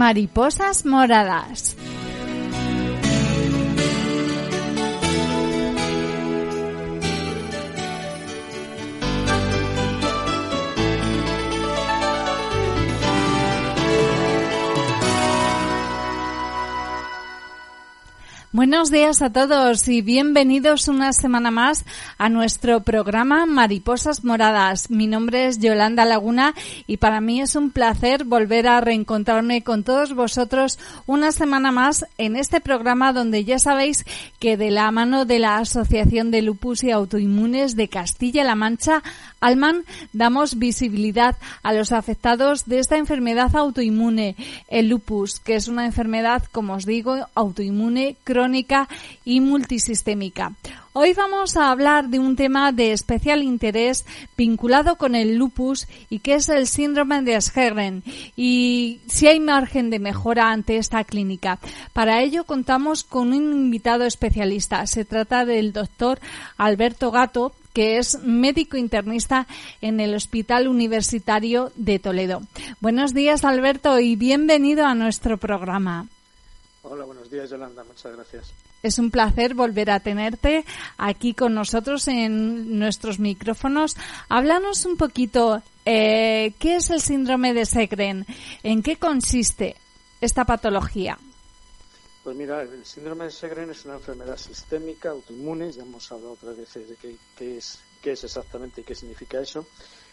Mariposas moradas. Buenos días a todos y bienvenidos una semana más a nuestro programa Mariposas Moradas. Mi nombre es Yolanda Laguna y para mí es un placer volver a reencontrarme con todos vosotros una semana más en este programa donde ya sabéis que de la mano de la Asociación de Lupus y Autoinmunes de Castilla-La Mancha, Alman, damos visibilidad a los afectados de esta enfermedad autoinmune, el lupus, que es una enfermedad, como os digo, autoinmune, crónica y multisistémica. Hoy vamos a hablar de un tema de especial interés vinculado con el lupus y que es el síndrome de Sjögren y si hay margen de mejora ante esta clínica. Para ello contamos con un invitado especialista. Se trata del doctor Alberto Gato, que es médico internista en el Hospital Universitario de Toledo. Buenos días, Alberto, y bienvenido a nuestro programa. Hola, buenos días, Yolanda. Muchas gracias. Es un placer volver a tenerte aquí con nosotros en nuestros micrófonos. Háblanos un poquito, eh, ¿qué es el síndrome de Segren? ¿En qué consiste esta patología? Pues mira, el síndrome de Segren es una enfermedad sistémica, autoinmune, ya hemos hablado otras veces de qué, es, qué es exactamente y qué significa eso,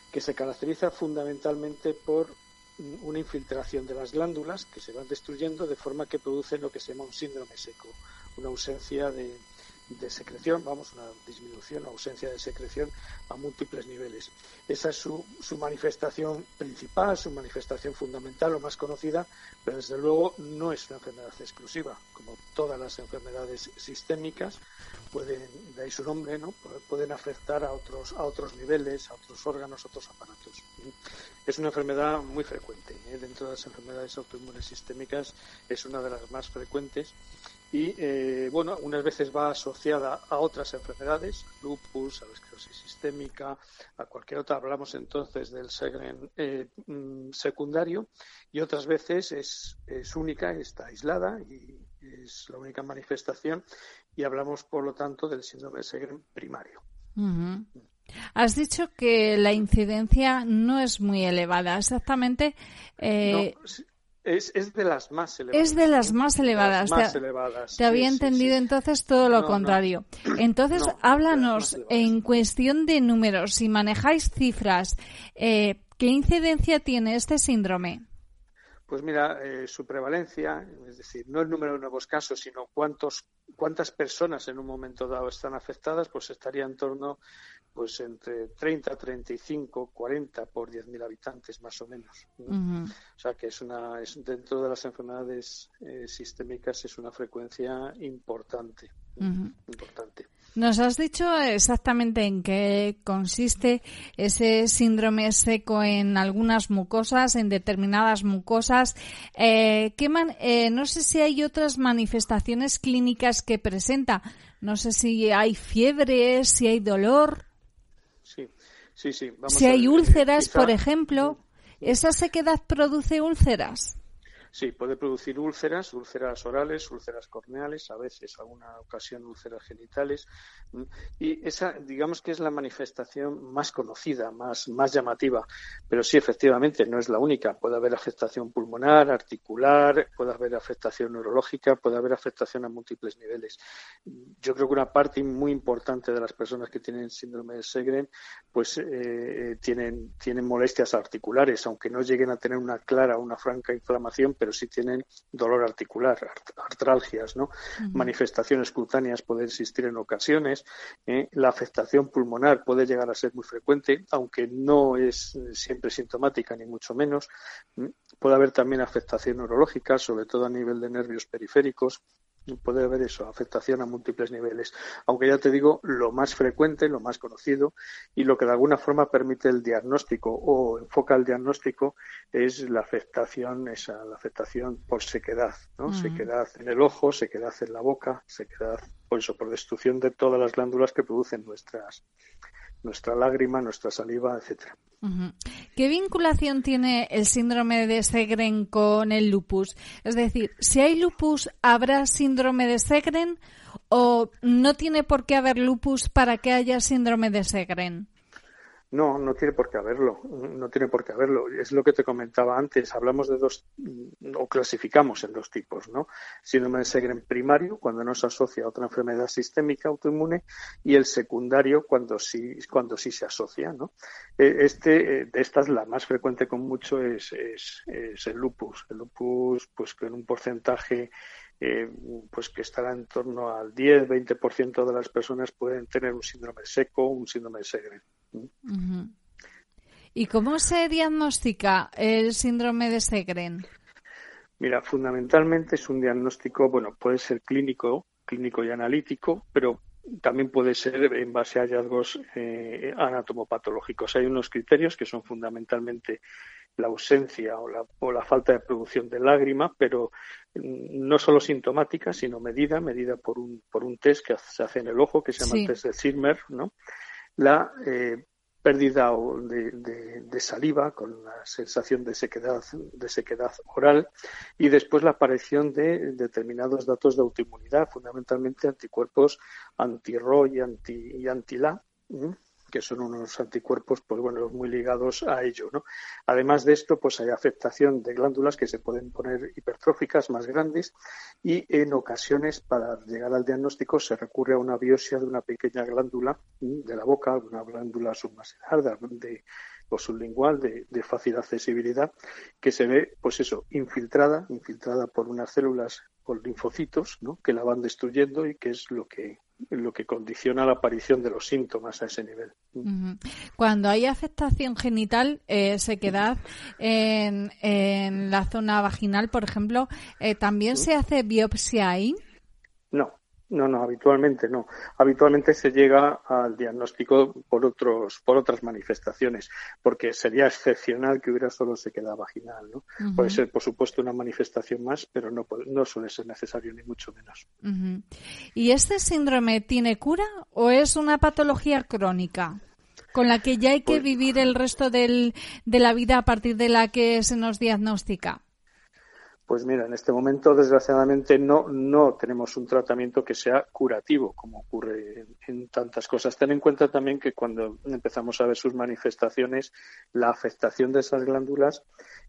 que se caracteriza fundamentalmente por una infiltración de las glándulas que se van destruyendo de forma que produce lo que se llama un síndrome seco, una ausencia de, secreción, vamos, una disminución o ausencia de secreción a múltiples niveles. Esa es su, su, manifestación principal, su manifestación fundamental o más conocida, pero desde luego no es una enfermedad exclusiva. Como todas las enfermedades sistémicas, pueden, de ahí su nombre, ¿no? pueden afectar a otros, a otros niveles, a otros órganos, a otros aparatos. Es una enfermedad muy frecuente. ¿eh? Dentro de las enfermedades autoinmunes sistémicas es una de las más frecuentes y eh, bueno, unas veces va asociada a otras enfermedades, lupus, a la esclerosis sistémica, a cualquier otra. Hablamos entonces del segren eh, mm, secundario y otras veces es, es única, está aislada y es la única manifestación y hablamos por lo tanto del síndrome de Segren primario. Has dicho que la incidencia no es muy elevada, exactamente. Eh, es, de las más elevadas. Es de las más elevadas. te, había entendido entonces todo lo contrario. Entonces, háblanos en cuestión de números, si manejáis cifras, eh, ¿qué incidencia tiene este síndrome? Pues mira, eh, su prevalencia, es decir, no el número de nuevos casos, sino cuántos, cuántas personas en un momento dado están afectadas, pues estaría en torno pues entre 30, 35, 40 por 10.000 habitantes más o menos. O sea que es una es, dentro de las enfermedades eh, sistémicas es una frecuencia importante, importante. Nos has dicho exactamente en qué consiste ese síndrome seco en algunas mucosas, en determinadas mucosas. Eh, ¿qué eh, no sé si hay otras manifestaciones clínicas que presenta. No sé si hay fiebre, si hay dolor. Sí, sí. si hay eh, úlceras, por ejemplo, ¿esa sequedad produce úlceras? Sí, puede producir úlceras, úlceras orales, úlceras corneales, a veces, alguna ocasión, úlceras genitales. Y esa, digamos que es la manifestación más conocida, más, más llamativa. Pero sí, efectivamente, no es la única. Puede haber afectación pulmonar, articular, puede haber afectación neurológica, puede haber afectación a múltiples niveles. Yo creo que una parte muy importante de las personas que tienen síndrome de Segren, pues eh, tienen, tienen molestias articulares, aunque no lleguen a tener una clara, una franca inflamación, pero sí tienen dolor articular, artralgias, ¿no? Manifestaciones cutáneas pueden existir en ocasiones. ¿eh? La afectación pulmonar puede llegar a ser muy frecuente, aunque no es siempre sintomática, ni mucho menos. Puede haber también afectación neurológica, sobre todo a nivel de nervios periféricos puede haber eso, afectación a múltiples niveles. Aunque ya te digo, lo más frecuente, lo más conocido y lo que de alguna forma permite el diagnóstico o enfoca el diagnóstico es la afectación, esa, la afectación por sequedad, ¿no? Sequedad en el ojo, sequedad en la boca, sequedad por eso, por destrucción de todas las glándulas que producen nuestras nuestra lágrima, nuestra saliva, etcétera. ¿Qué vinculación tiene el síndrome de Segren con el lupus? Es decir, si hay lupus, ¿habrá síndrome de Segren o no tiene por qué haber lupus para que haya síndrome de Segren? No, no tiene por qué haberlo, no tiene por qué haberlo. Es lo que te comentaba antes. Hablamos de dos, o clasificamos en dos tipos, ¿no? Síndrome de Segren primario, cuando no se asocia a otra enfermedad sistémica autoinmune, y el secundario, cuando sí, cuando sí se asocia, ¿no? E, este, de estas, la más frecuente con mucho es, es, el lupus. El lupus, pues, con un porcentaje eh, pues que estará en torno al 10-20% de las personas pueden tener un síndrome seco, un síndrome de ¿Y cómo se diagnostica el síndrome de Segren? Mira, fundamentalmente es un diagnóstico, bueno, puede ser clínico, clínico y analítico, pero también puede ser en base a hallazgos eh, anatomopatológicos. Hay unos criterios que son fundamentalmente la ausencia o la, o la, falta de producción de lágrima, pero mm, no solo sintomática, sino medida, medida por un, por un test que se hace en el ojo, que se llama el test de Zimmer, ¿no? La eh, pérdida de, de, saliva con la sensación de sequedad, de sequedad oral y después la aparición de determinados datos de autoinmunidad, fundamentalmente anticuerpos anti-RO y anti-LA. anti la que son unos anticuerpos, pues bueno, muy ligados a ello, ¿no? Además de esto, pues hay afectación de glándulas que se pueden poner hipertróficas más grandes y en ocasiones para llegar al diagnóstico se recurre a una biopsia de una pequeña glándula de la boca, una glándula submaxilar de, o sublingual de, de fácil accesibilidad que se ve, pues eso, infiltrada, infiltrada por unas células con linfocitos, ¿no? que la van destruyendo y que es lo que lo que condiciona la aparición de los síntomas a ese nivel. Cuando hay afectación genital, eh, sequedad en, en, la zona vaginal, por ejemplo, eh, ¿también se hace biopsia ahí? No, no, habitualmente no. Habitualmente se llega al diagnóstico por otros, por otras manifestaciones, porque sería excepcional que hubiera solo sequedad vaginal, ¿no? Puede ser, por supuesto, una manifestación más, pero no, no suele ser necesario ni mucho menos. ¿Y este síndrome tiene cura o es una patología crónica? con la que ya hay que pues vivir el resto del, de la vida a partir de la que se nos diagnostica. Pues mira, en este momento, desgraciadamente, no, no tenemos un tratamiento que sea curativo, como ocurre en, tantas cosas. Ten en cuenta también que cuando empezamos a ver sus manifestaciones, la afectación de esas glándulas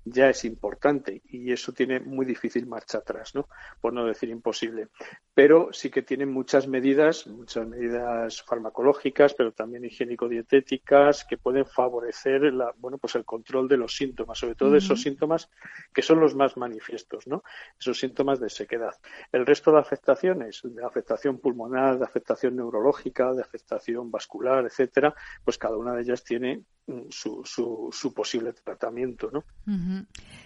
ya es importante y eso tiene muy difícil marcha atrás, ¿no? Por no decir imposible. Pero sí que tienen muchas medidas, muchas medidas farmacológicas, pero también higiénico-dietéticas que pueden favorecer la, bueno, pues el control de los síntomas, sobre todo de esos síntomas que son los más manifiestos esos síntomas de sequedad. El resto de afectaciones, de afectación pulmonar, de afectación neurológica, de afectación vascular, etcétera, pues cada una de ellas tiene mm, su, su, posible tratamiento, ¿no?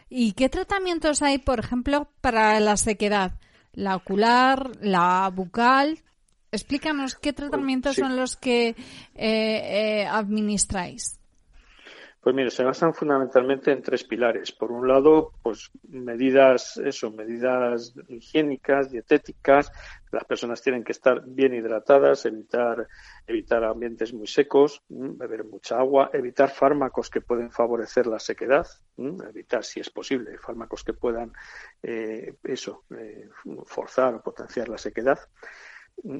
¿Y qué tratamientos hay, por ejemplo, para la sequedad? La ocular, la bucal. Explícanos qué pues, tratamientos son los que eh, eh, administráis. Pues mire, se basan fundamentalmente en tres pilares. Por un lado, pues medidas, eso, medidas higiénicas, dietéticas. Las personas tienen que estar bien hidratadas, evitar, evitar ambientes muy secos, beber mucha agua, evitar fármacos que pueden favorecer la sequedad, evitar, si es posible, fármacos que puedan, eh, eso, eh, forzar o potenciar la sequedad.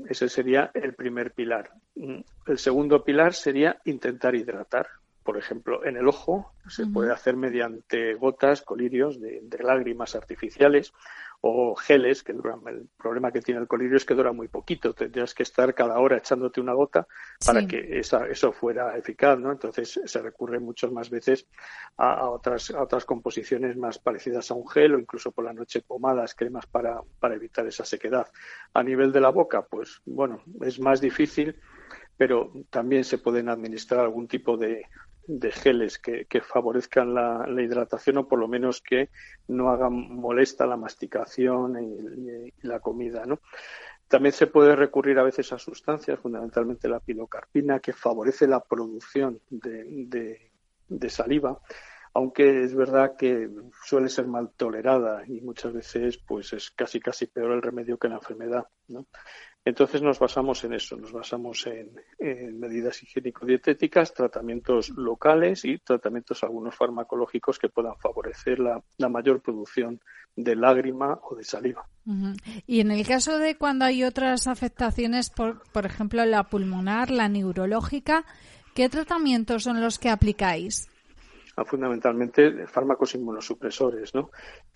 Ese sería el primer pilar. El segundo pilar sería intentar hidratar por ejemplo, en el ojo se puede hacer mediante gotas, colirios de, lágrimas artificiales o geles que duran. El problema que tiene el colirio es que dura muy poquito. Tendrías que estar cada hora echándote una gota para que esa, eso fuera eficaz, ¿no? Entonces se recurre muchas más veces a, otras, a otras composiciones más parecidas a un gel o incluso por la noche pomadas, cremas para, para evitar esa sequedad. A nivel de la boca, pues bueno, es más difícil pero también se pueden administrar algún tipo de, de geles que, favorezcan la, hidratación o por lo menos que no hagan molesta la masticación y, la comida, ¿no? También se puede recurrir a veces a sustancias, fundamentalmente la pilocarpina, que favorece la producción de, de, saliva aunque es verdad que suele ser mal tolerada y muchas veces pues es casi casi peor el remedio que la enfermedad, ¿no? Entonces nos basamos en eso, nos basamos en, medidas higiénico-dietéticas, tratamientos locales y tratamientos algunos farmacológicos que puedan favorecer la, mayor producción de lágrima o de saliva. Y en el caso de cuando hay otras afectaciones, por, por ejemplo la pulmonar, la neurológica, ¿qué tratamientos son los que aplicáis? Ah, fundamentalmente fármacos inmunosupresores, ¿no?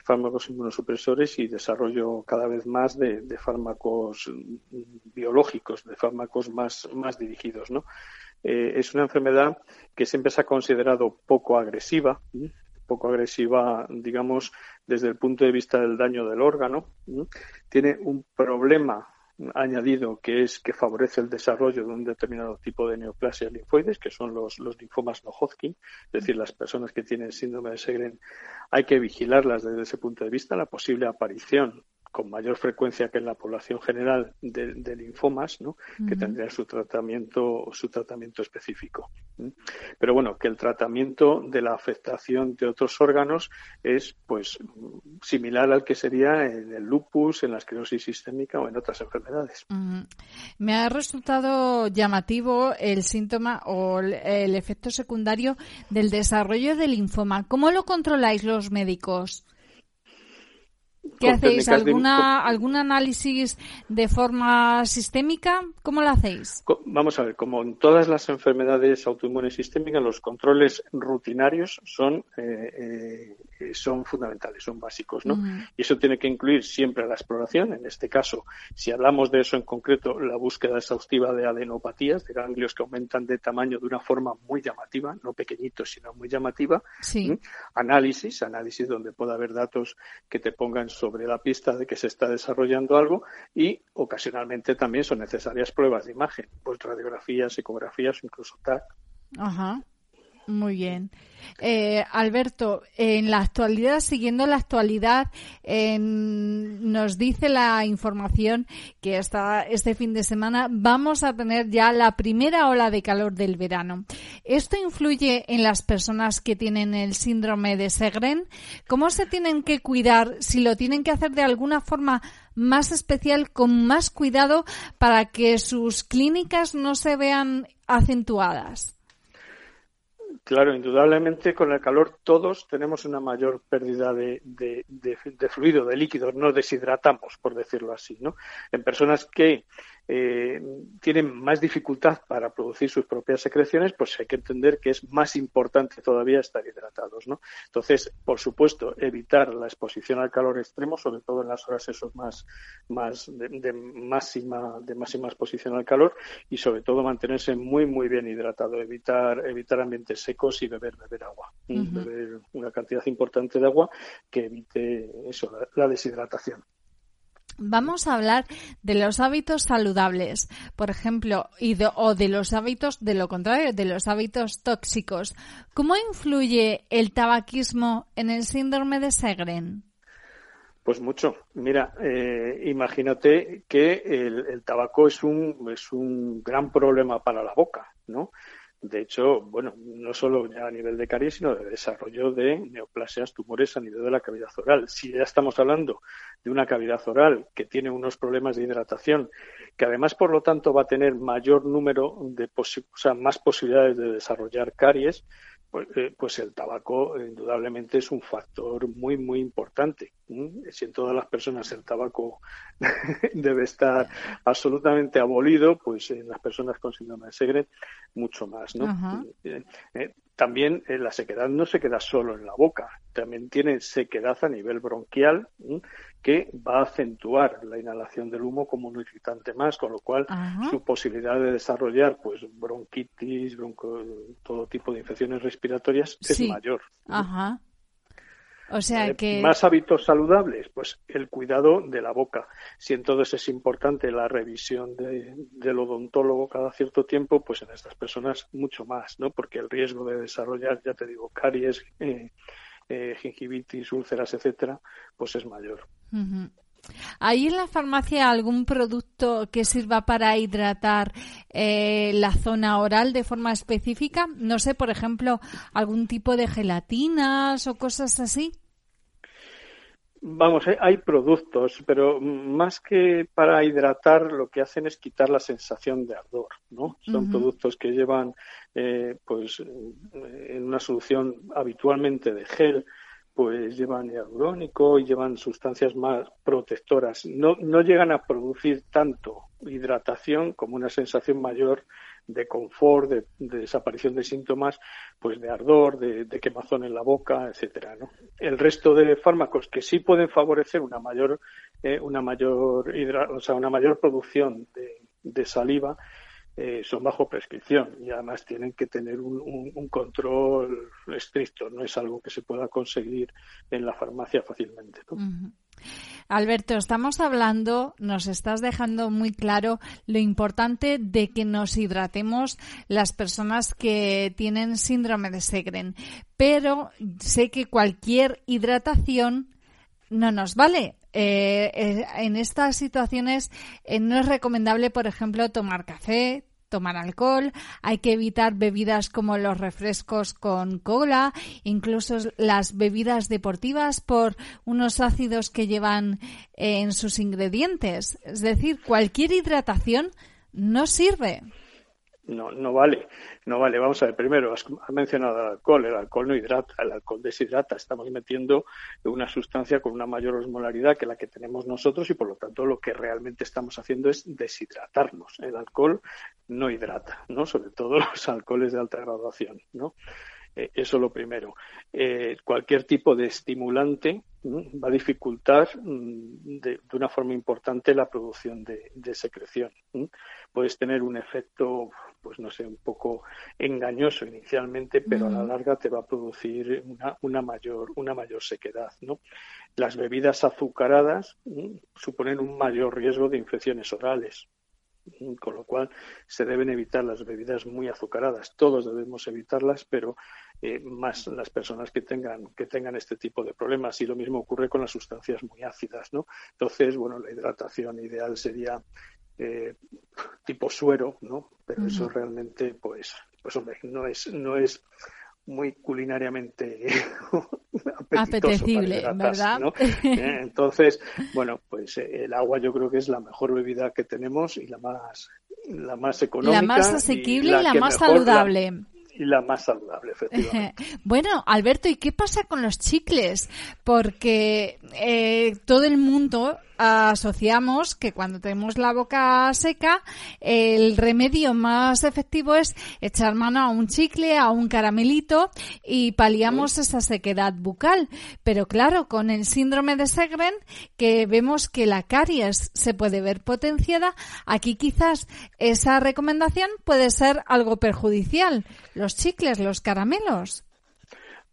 Fármacos inmunosupresores y desarrollo cada vez más de, fármacos biológicos, de fármacos más, más dirigidos, ¿no? Eh, es una enfermedad que siempre se ha considerado poco agresiva, poco agresiva, digamos, desde el punto de vista del daño del órgano. Tiene un problema añadido que es que favorece el desarrollo de un determinado tipo de neoplasias linfoides, que son los, los linfomas no Hodgkin, es decir, las personas que tienen síndrome de Segren hay que vigilarlas desde ese punto de vista, la posible aparición con mayor frecuencia que en la población general de, linfomas, ¿no? que tendría su tratamiento, su tratamiento específico. Pero bueno, que el tratamiento de la afectación de otros órganos es pues similar al que sería en el lupus, en la esclerosis sistémica o en otras enfermedades. Me ha resultado llamativo el síntoma o el efecto secundario del desarrollo del linfoma. ¿Cómo lo controláis los médicos? ¿Qué hacéis? ¿Alguna, ¿Algún análisis de forma sistémica? ¿Cómo lo hacéis? Vamos a ver, como en todas las enfermedades autoinmunes sistémicas, los controles rutinarios son, eh, eh, son fundamentales, son básicos, ¿no? Y eso tiene que incluir siempre la exploración. En este caso, si hablamos de eso en concreto, la búsqueda exhaustiva de adenopatías, de ganglios que aumentan de tamaño de una forma muy llamativa, no pequeñitos, sino muy llamativa. Sí. Análisis, análisis donde pueda haber datos que te pongan sobre la pista de que se está desarrollando algo y ocasionalmente también son necesarias pruebas de imagen, pues radiografías, ecografías incluso TAC. Ajá. Muy bien. Eh, Alberto, en la actualidad, siguiendo la actualidad, nos dice la información que hasta este fin de semana vamos a tener ya la primera ola de calor del verano. ¿Esto influye en las personas que tienen el síndrome de Segren? ¿Cómo se tienen que cuidar? Si lo tienen que hacer de alguna forma más especial, con más cuidado, para que sus clínicas no se vean acentuadas. Claro, indudablemente con el calor todos tenemos una mayor pérdida de, de, de, fluido, de líquidos, no deshidratamos, por decirlo así, ¿no? En personas que eh, tienen más dificultad para producir sus propias secreciones, pues hay que entender que es más importante todavía estar hidratados, ¿no? Entonces, por supuesto, evitar la exposición al calor extremo, sobre todo en las horas esos más, más de, máxima, de máxima exposición al calor, y sobre todo mantenerse muy, muy bien hidratado, evitar, evitar ambientes secos y beber, beber agua, beber una cantidad importante de agua que evite eso, la deshidratación. Vamos a hablar de los hábitos saludables, por ejemplo, y o de los hábitos, de lo contrario, de los hábitos tóxicos. ¿Cómo influye el tabaquismo en el síndrome de Segren? Pues mucho. Mira, eh, imagínate que el, el, tabaco es un, es un gran problema para la boca, ¿no? De hecho, bueno, no solo ya a nivel de caries, sino de desarrollo de neoplasias, tumores a nivel de la cavidad oral. Si ya estamos hablando de una cavidad oral que tiene unos problemas de hidratación, que además, por lo tanto, va a tener mayor número de, o sea, más posibilidades de desarrollar caries, pues, eh, pues, el tabaco indudablemente es un factor muy, muy importante. Si en todas las personas el tabaco debe estar absolutamente abolido, pues en las personas con síndrome de Segre mucho más. ¿no? Eh, eh, también la sequedad no se queda solo en la boca, también tiene sequedad a nivel bronquial que va a acentuar la inhalación del humo como un irritante más, con lo cual su posibilidad de desarrollar pues bronquitis, bronco, todo tipo de infecciones respiratorias es mayor. Ajá. O sea que... Más hábitos saludables, pues el cuidado de la boca. Si entonces es importante la revisión de, del odontólogo cada cierto tiempo, pues en estas personas mucho más, ¿no? Porque el riesgo de desarrollar, ya te digo, caries, eh, eh, gingivitis, úlceras, etcétera, pues es mayor. ¿Hay en la farmacia algún producto que sirva para hidratar eh, la zona oral de forma específica? No sé, por ejemplo, algún tipo de gelatinas o cosas así. Vamos, hay productos, pero más que para hidratar, lo que hacen es quitar la sensación de ardor, ¿no? Son productos que llevan, eh, pues, en una solución habitualmente de gel, pues llevan hialurónico y llevan sustancias más protectoras. No, no llegan a producir tanto hidratación como una sensación mayor de confort, de, desaparición de síntomas, pues de ardor, de, quemazón en la boca, etcétera. ¿no? El resto de fármacos que sí pueden favorecer una mayor, eh, una mayor, o sea, una mayor producción de saliva, eh, son bajo prescripción y además tienen que tener un, control estricto. No es algo que se pueda conseguir en la farmacia fácilmente. Alberto, estamos hablando, nos estás dejando muy claro lo importante de que nos hidratemos las personas que tienen síndrome de Segren, pero sé que cualquier hidratación no nos vale. Eh, eh, en estas situaciones no es recomendable, por ejemplo, tomar café, tomar alcohol, hay que evitar bebidas como los refrescos con cola, incluso las bebidas deportivas por unos ácidos que llevan eh, en sus ingredientes. Es decir, cualquier hidratación no sirve no, no vale, no vale. Vamos a ver, primero, has, mencionado el alcohol, el alcohol no hidrata, el alcohol deshidrata. Estamos metiendo una sustancia con una mayor osmolaridad que la que tenemos nosotros y por lo tanto lo que realmente estamos haciendo es deshidratarnos. El alcohol no hidrata, ¿no? Sobre todo los alcoholes de alta graduación, ¿no? Eh, eso lo primero. Eh, cualquier tipo de estimulante va a dificultar mm, de, una forma importante la producción de, secreción. Puedes tener un efecto, pues no sé, un poco engañoso inicialmente, pero a la larga te va a producir una, mayor, una mayor sequedad. ¿no? Las bebidas azucaradas suponen un mayor riesgo de infecciones orales con lo cual se deben evitar las bebidas muy azucaradas. Todos debemos evitarlas, pero eh, más las personas que tengan, que tengan este tipo de problemas. Y lo mismo ocurre con las sustancias muy ácidas, ¿no? Entonces, bueno, la hidratación ideal sería eh, tipo suero, ¿no? Pero eso realmente, pues, pues hombre, no es, no es muy culinariamente apetecible, ¿verdad? Eh, entonces, bueno, pues el agua yo creo que es la mejor bebida que tenemos y la más la más económica, la más asequible y la, más saludable y la más saludable, efectivamente. bueno, Alberto, ¿y qué pasa con los chicles? Porque eh, todo el mundo asociamos que cuando tenemos la boca seca, el remedio más efectivo es echar mano a un chicle, a un caramelito y paliamos esa sequedad bucal. Pero claro, con el síndrome de Segren, que vemos que la caries se puede ver potenciada, aquí quizás esa recomendación puede ser algo perjudicial. Los chicles, los caramelos.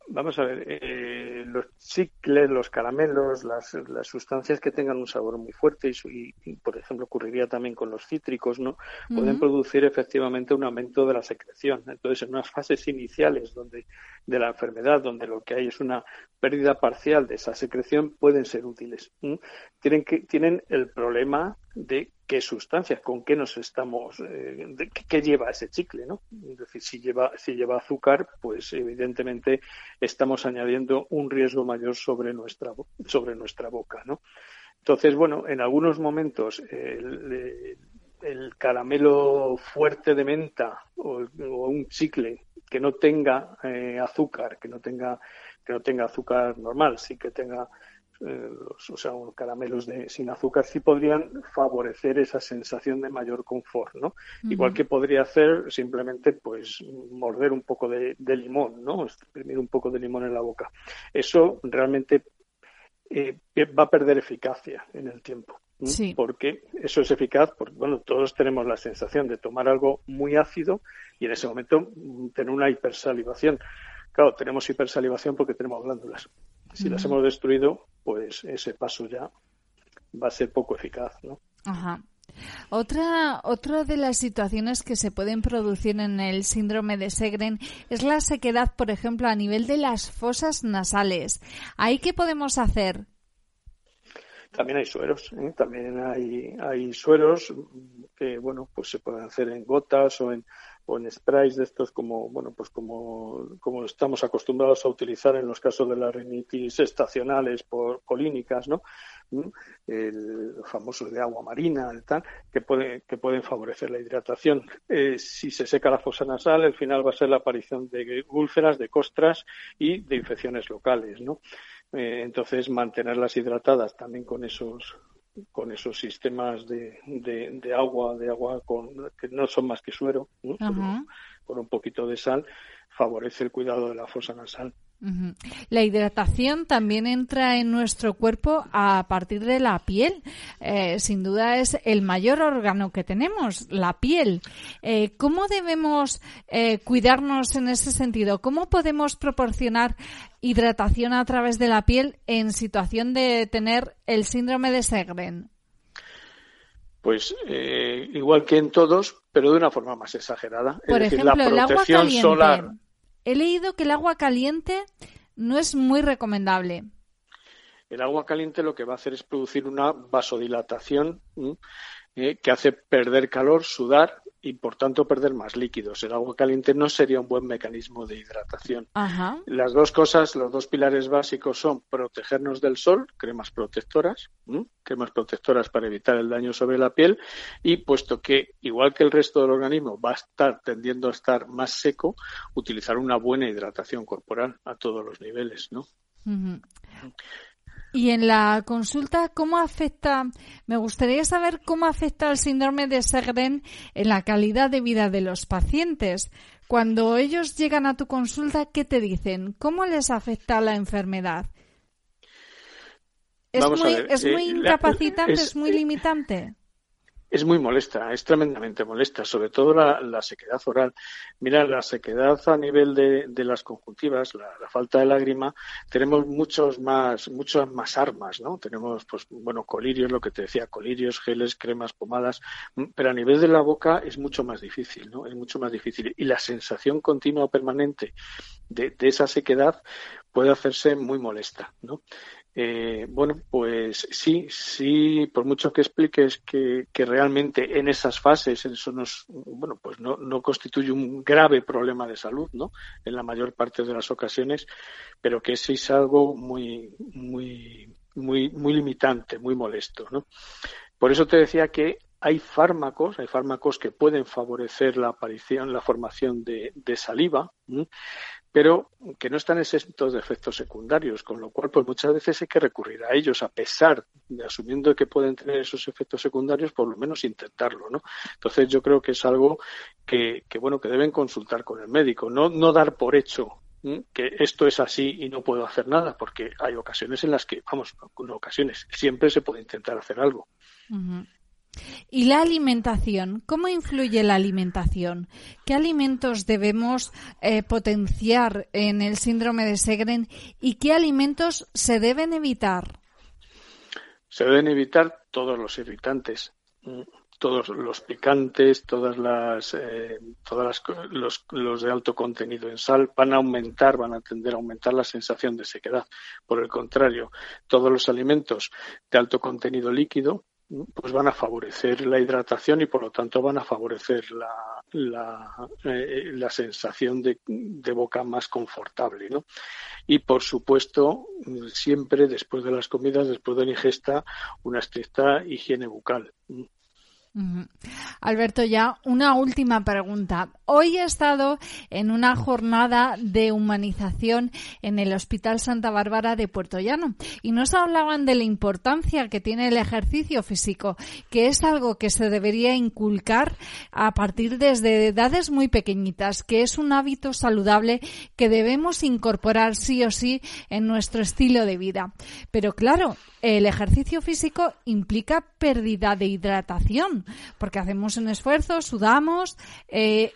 Vamos a ver, eh, los chicles, los caramelos, las, las, sustancias que tengan un sabor muy fuerte y, por ejemplo, ocurriría también con los cítricos, ¿no? Pueden producir efectivamente un aumento de la secreción. Entonces, en unas fases iniciales donde de la enfermedad, donde lo que hay es una pérdida parcial de esa secreción, pueden ser útiles. Tienen que tienen el problema de qué sustancias, con qué nos estamos, eh, qué, lleva ese chicle, ¿no? Es decir, si lleva, si lleva azúcar, pues evidentemente estamos añadiendo un riesgo mayor sobre nuestra, sobre nuestra boca, ¿no? Entonces, bueno, en algunos momentos el, caramelo fuerte de menta o, un chicle que no tenga eh, azúcar, que no tenga que no tenga azúcar normal, sí que tenga eh, o sea, caramelos de, sin azúcar sí podrían favorecer esa sensación de mayor confort, ¿no? Igual que podría hacer simplemente, pues, morder un poco de, limón, ¿no? Exprimir un poco de limón en la boca. Eso realmente eh, va a perder eficacia en el tiempo. Porque eso es eficaz, porque bueno, todos tenemos la sensación de tomar algo muy ácido y en ese momento mm, tener una hipersalivación. Claro, tenemos hipersalivación porque tenemos glándulas. Si las hemos destruido, pues ese paso ya va a ser poco eficaz, ¿no? Ajá. Otra, otra de las situaciones que se pueden producir en el síndrome de Segren es la sequedad, por ejemplo, a nivel de las fosas nasales. ¿Ahí qué podemos hacer? también hay sueros, ¿eh? también hay, hay sueros que, bueno, pues se pueden hacer en gotas o en, o en sprays de estos como, bueno, pues como, como estamos acostumbrados a utilizar en los casos de las rinitis estacionales por polínicas, ¿no? ¿Mm? El famoso de agua marina, tal, que, puede, que pueden favorecer la hidratación. Eh, si se seca la fosa nasal, el final va a ser la aparición de úlceras, de costras y de infecciones locales, ¿no? Eh, entonces, mantenerlas hidratadas también con esos con esos sistemas de, de, agua, de agua con, que no son más que suero, con un poquito de sal, favorece el cuidado de la fosa nasal. La hidratación también entra en nuestro cuerpo a partir de la piel. Eh, sin duda es el mayor órgano que tenemos, la piel. Eh, ¿Cómo debemos eh, cuidarnos en ese sentido? ¿Cómo podemos proporcionar hidratación a través de la piel en situación de tener el síndrome de Segren? Pues igual que en todos, pero de una forma más exagerada. Por ejemplo, la protección solar he leído que el agua caliente no es muy recomendable. El agua caliente lo que va a hacer es producir una vasodilatación eh, que hace perder calor, sudar y por tanto perder más líquidos. El agua caliente no sería un buen mecanismo de hidratación. Las dos cosas, los dos pilares básicos son protegernos del sol, cremas protectoras, cremas protectoras para evitar el daño sobre la piel y puesto que igual que el resto del organismo va a estar tendiendo a estar más seco, utilizar una buena hidratación corporal a todos los niveles, ¿no? Y en la consulta, ¿cómo afecta? Me gustaría saber cómo afecta el síndrome de Segren en la calidad de vida de los pacientes. Cuando ellos llegan a tu consulta, ¿qué te dicen? ¿Cómo les afecta la enfermedad? ¿Es muy, ¿es muy eh, incapacitante? ¿Es muy limitante? Es muy molesta, es tremendamente molesta, sobre todo la, sequedad oral. Mira, la sequedad a nivel de, las conjuntivas, la, falta de lágrima, tenemos muchos más, muchas más armas, ¿no? Tenemos, pues, bueno, colirios, lo que te decía, colirios, geles, cremas, pomadas, pero a nivel de la boca es mucho más difícil, ¿no? Es mucho más difícil. Y la sensación continua permanente de, de esa sequedad puede hacerse muy molesta, ¿no? Eh, bueno, pues sí, sí, por mucho que expliques que, realmente en esas fases eso nos, bueno, pues no, no, constituye un grave problema de salud, ¿no? En la mayor parte de las ocasiones, pero que sí es algo muy, muy, muy, muy limitante, muy molesto, ¿no? Por eso te decía que hay fármacos, hay fármacos que pueden favorecer la aparición, la formación de, saliva, pero que no están exentos de efectos secundarios, con lo cual pues muchas veces hay que recurrir a ellos, a pesar de asumiendo que pueden tener esos efectos secundarios, por lo menos intentarlo, ¿no? Entonces yo creo que es algo que, bueno que deben consultar con el médico, no, no dar por hecho que esto es así y no puedo hacer nada, porque hay ocasiones en las que, vamos, en ocasiones siempre se puede intentar hacer algo. ¿Y la alimentación? ¿Cómo influye la alimentación? ¿Qué alimentos debemos eh, potenciar en el síndrome de Segren y qué alimentos se deben evitar? Se deben evitar todos los irritantes, mm, todos los picantes, todas las, eh, todas los, los, de alto contenido en sal van a aumentar, van a tender a aumentar la sensación de sequedad. Por el contrario, todos los alimentos de alto contenido líquido pues van a favorecer la hidratación y por lo tanto van a favorecer la, la, eh, la sensación de, de, boca más confortable. ¿no? Y por supuesto, siempre después de las comidas, después de la ingesta, una estricta higiene bucal. Alberto, ya una última pregunta. Hoy he estado en una jornada de humanización en el Hospital Santa Bárbara de Puerto Llano y nos hablaban de la importancia que tiene el ejercicio físico, que es algo que se debería inculcar a partir desde edades muy pequeñitas, que es un hábito saludable que debemos incorporar sí o sí en nuestro estilo de vida. Pero claro, el ejercicio físico implica pérdida de hidratación, porque hacemos un esfuerzo, sudamos. Eh,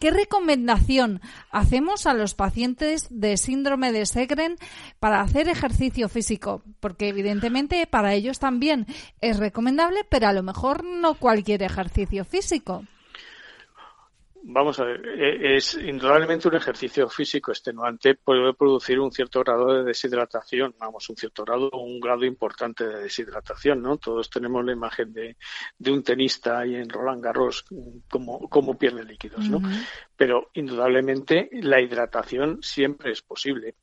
¿Qué recomendación hacemos a los pacientes de síndrome de Segren para hacer ejercicio físico? Porque evidentemente para ellos también es recomendable, pero a lo mejor no cualquier ejercicio físico. Vamos a ver, e, es indudablemente un ejercicio físico extenuante, puede producir un cierto grado de deshidratación, vamos, un cierto grado, un grado importante de deshidratación, ¿no? Todos tenemos la imagen de, de un tenista ahí en Roland Garros como pierde líquidos, ¿no? Pero indudablemente la hidratación siempre es posible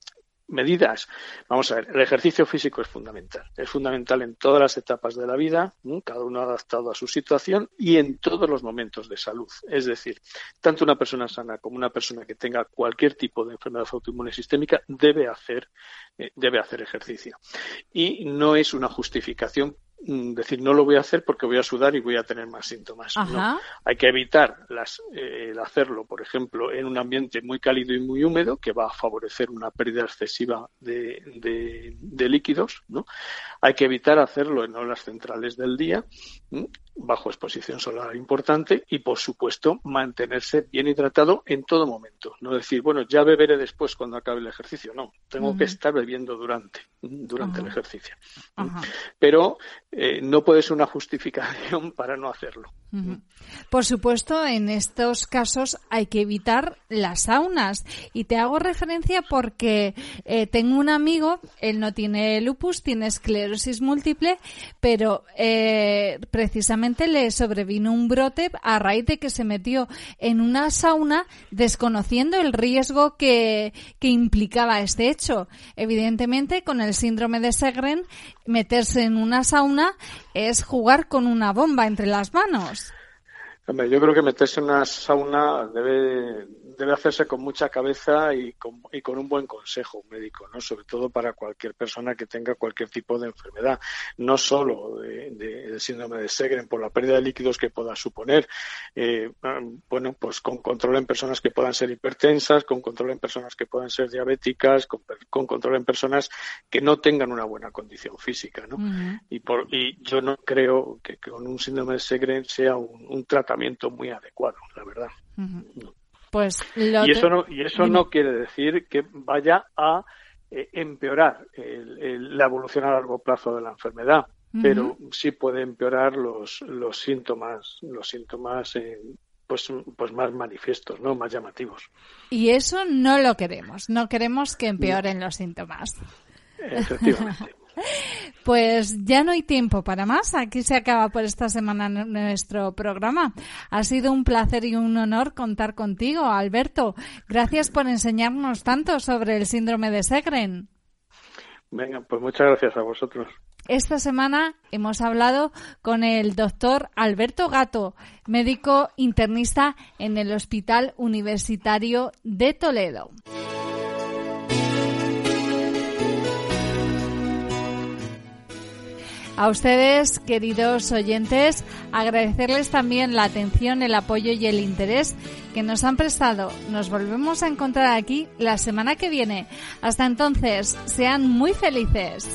medidas. Vamos a ver, el ejercicio físico es fundamental. Es fundamental en todas las etapas de la vida, cada uno adaptado a su situación y en todos los momentos de salud. Es decir, tanto una persona sana como una persona que tenga cualquier tipo de enfermedad autoinmune sistémica debe hacer, eh, debe hacer ejercicio. Y no es una justificación decir no lo voy a hacer porque voy a sudar y voy a tener más síntomas. No. Hay que evitar las, eh, el hacerlo, por ejemplo, en un ambiente muy cálido y muy húmedo que va a favorecer una pérdida excesiva de, de, de líquidos. ¿no? Hay que evitar hacerlo en horas centrales del día bajo exposición solar importante y, por supuesto, mantenerse bien hidratado en todo momento. No decir, bueno, ya beberé después cuando acabe el ejercicio. No, tengo que estar bebiendo durante, durante el ejercicio. Pero eh, no puede ser una justificación para no hacerlo. Por supuesto, en estos casos hay que evitar las saunas. Y te hago referencia porque eh, tengo un amigo, él no tiene lupus, tiene esclerosis múltiple, pero eh, precisamente le sobrevino un brote a raíz de que se metió en una sauna desconociendo el riesgo que, que implicaba este hecho. Evidentemente, con el síndrome de Segren, meterse en una sauna es jugar con una bomba entre las manos. yo creo que meterse en una sauna debe, debe hacerse con mucha cabeza y con, y con un buen consejo médico, ¿no? Sobre todo para cualquier persona que tenga cualquier tipo de enfermedad, no solo de, del síndrome de Segren por la pérdida de líquidos que pueda suponer, eh, bueno, pues con control en personas que puedan ser hipertensas, con control en personas que puedan ser diabéticas, con, control en personas que no tengan una buena condición física, ¿no? y, por, y yo no creo que, con un síndrome de Segren sea un, tratamiento muy adecuado, la verdad. Pues y eso no y eso no quiere decir que vaya a eh, empeorar la evolución a largo plazo de la enfermedad, pero sí puede empeorar los los síntomas los síntomas eh, pues pues más manifiestos, no más llamativos. Y eso no lo queremos, no queremos que empeoren los síntomas. Efectivamente. Pues ya no hay tiempo para más. Aquí se acaba por esta semana nuestro programa. Ha sido un placer y un honor contar contigo, Alberto. Gracias por enseñarnos tanto sobre el síndrome de Segren. Venga, pues muchas gracias a vosotros. Esta semana hemos hablado con el doctor Alberto Gato, médico internista en el Hospital Universitario de Toledo. A ustedes, queridos oyentes, agradecerles también la atención, el apoyo y el interés que nos han prestado. Nos volvemos a encontrar aquí la semana que viene. Hasta entonces, sean muy felices.